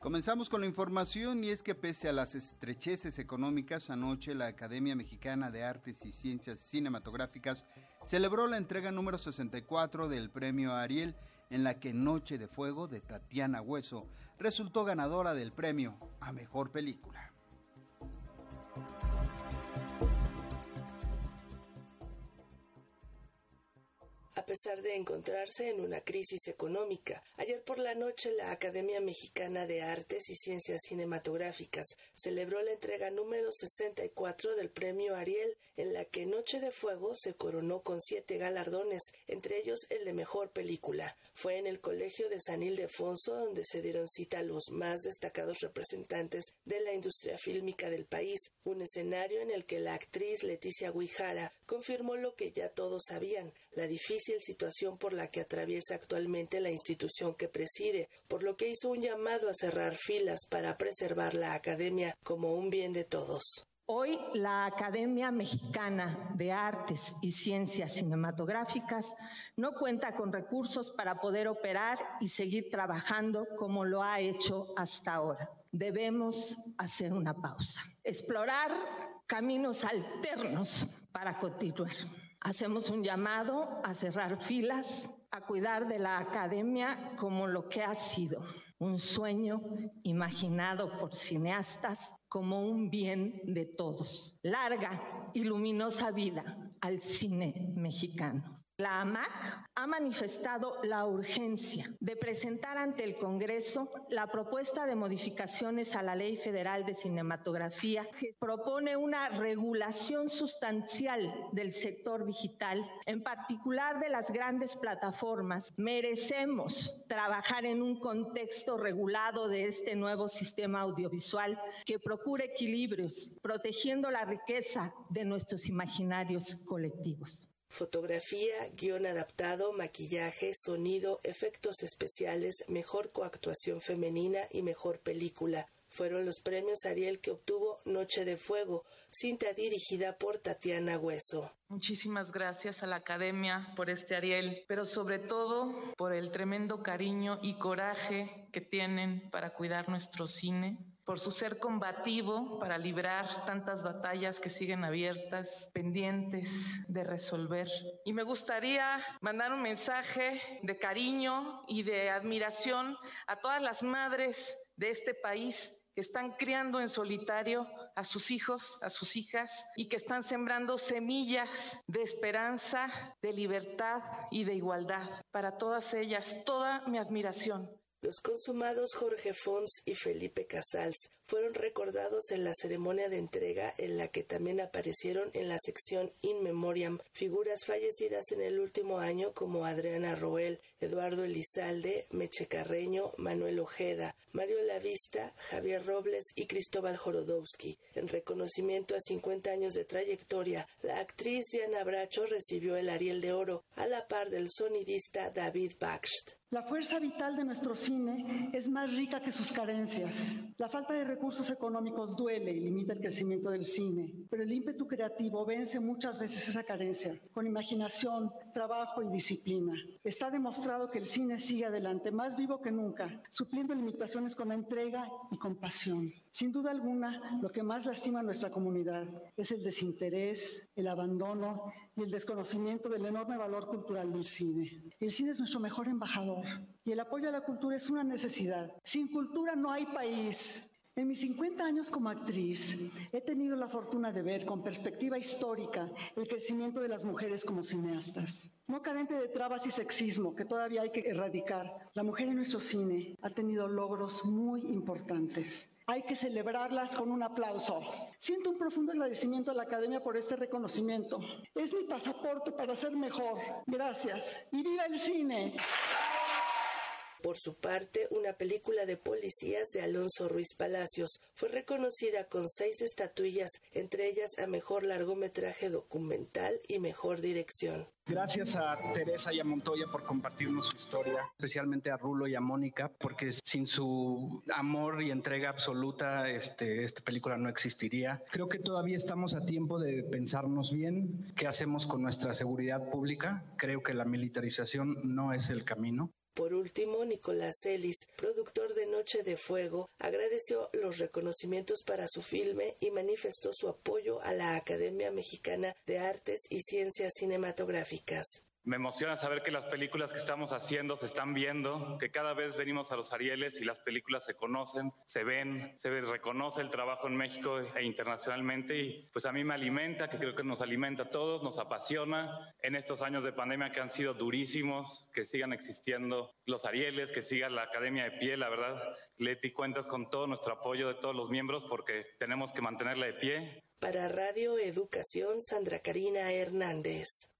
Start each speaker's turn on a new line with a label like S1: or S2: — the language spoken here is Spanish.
S1: Comenzamos con la información y es que pese a las estrecheces económicas, anoche la Academia Mexicana de Artes y Ciencias Cinematográficas celebró la entrega número 64 del premio Ariel, en la que Noche de Fuego de Tatiana Hueso resultó ganadora del premio a Mejor Película.
S2: Pesar de encontrarse en una crisis económica. Ayer por la noche la Academia Mexicana de Artes y Ciencias Cinematográficas celebró la entrega número 64 del Premio Ariel, en la que Noche de Fuego se coronó con siete galardones, entre ellos el de Mejor Película. Fue en el Colegio de San Ildefonso donde se dieron cita los más destacados representantes de la industria fílmica del país, un escenario en el que la actriz Leticia Guijara confirmó lo que ya todos sabían, la difícil situación por la que atraviesa actualmente la institución que preside, por lo que hizo un llamado a cerrar filas para preservar la academia como un bien de todos.
S3: Hoy la Academia Mexicana de Artes y Ciencias Cinematográficas no cuenta con recursos para poder operar y seguir trabajando como lo ha hecho hasta ahora. Debemos hacer una pausa, explorar caminos alternos para continuar. Hacemos un llamado a cerrar filas, a cuidar de la academia como lo que ha sido, un sueño imaginado por cineastas como un bien de todos. Larga y luminosa vida al cine mexicano. La AMAC ha manifestado la urgencia de presentar ante el Congreso la propuesta de modificaciones a la Ley Federal de Cinematografía que propone una regulación sustancial del sector digital, en particular de las grandes plataformas. Merecemos trabajar en un contexto regulado de este nuevo sistema audiovisual que procure equilibrios, protegiendo la riqueza de nuestros imaginarios colectivos.
S2: Fotografía, guion adaptado, maquillaje, sonido, efectos especiales, mejor coactuación femenina y mejor película. Fueron los premios Ariel que obtuvo Noche de Fuego, cinta dirigida por Tatiana Hueso.
S4: Muchísimas gracias a la Academia por este Ariel, pero sobre todo por el tremendo cariño y coraje que tienen para cuidar nuestro cine, por su ser combativo para librar tantas batallas que siguen abiertas, pendientes de resolver. Y me gustaría mandar un mensaje de cariño y de admiración a todas las madres de este país que están criando en solitario a sus hijos, a sus hijas, y que están sembrando semillas de esperanza, de libertad y de igualdad. Para todas ellas, toda mi admiración.
S2: Los consumados Jorge Fons y Felipe Casals fueron recordados en la ceremonia de entrega en la que también aparecieron en la sección In Memoriam figuras fallecidas en el último año como Adriana Roel, Eduardo Elizalde, Meche Carreño, Manuel Ojeda, Mario Lavista, Javier Robles y Cristóbal Jorodowski. En reconocimiento a 50 años de trayectoria, la actriz Diana Bracho recibió el Ariel de Oro a la par del sonidista David Baxt.
S5: La fuerza vital de nuestro cine es más rica que sus carencias. La falta de recursos económicos duele y limita el crecimiento del cine, pero el ímpetu creativo vence muchas veces esa carencia, con imaginación, trabajo y disciplina. Está demostrado que el cine sigue adelante, más vivo que nunca, supliendo limitaciones con entrega y compasión. Sin duda alguna, lo que más lastima a nuestra comunidad es el desinterés, el abandono y el desconocimiento del enorme valor cultural del cine. El cine es nuestro mejor embajador y el apoyo a la cultura es una necesidad. Sin cultura no hay país. En mis 50 años como actriz, he tenido la fortuna de ver con perspectiva histórica el crecimiento de las mujeres como cineastas. No carente de trabas y sexismo que todavía hay que erradicar, la mujer en nuestro cine ha tenido logros muy importantes. Hay que celebrarlas con un aplauso. Siento un profundo agradecimiento a la Academia por este reconocimiento. Es mi pasaporte para ser mejor. Gracias. Y viva el cine.
S2: Por su parte, una película de policías de Alonso Ruiz Palacios fue reconocida con seis estatuillas, entre ellas a mejor largometraje documental y mejor dirección.
S6: Gracias a Teresa y a Montoya por compartirnos su historia, especialmente a Rulo y a Mónica, porque sin su amor y entrega absoluta, este, esta película no existiría. Creo que todavía estamos a tiempo de pensarnos bien qué hacemos con nuestra seguridad pública. Creo que la militarización no es el camino.
S2: Por último, Nicolás Celis, productor de Noche de Fuego, agradeció los reconocimientos para su filme y manifestó su apoyo a la Academia Mexicana de Artes y Ciencias Cinematográficas.
S7: Me emociona saber que las películas que estamos haciendo se están viendo, que cada vez venimos a los Arieles y las películas se conocen, se ven, se reconoce el trabajo en México e internacionalmente y pues a mí me alimenta, que creo que nos alimenta a todos, nos apasiona en estos años de pandemia que han sido durísimos, que sigan existiendo los Arieles, que siga la Academia de Pie, la verdad. Leti, cuentas con todo nuestro apoyo de todos los miembros porque tenemos que mantenerla de pie.
S2: Para Radio Educación, Sandra Karina Hernández.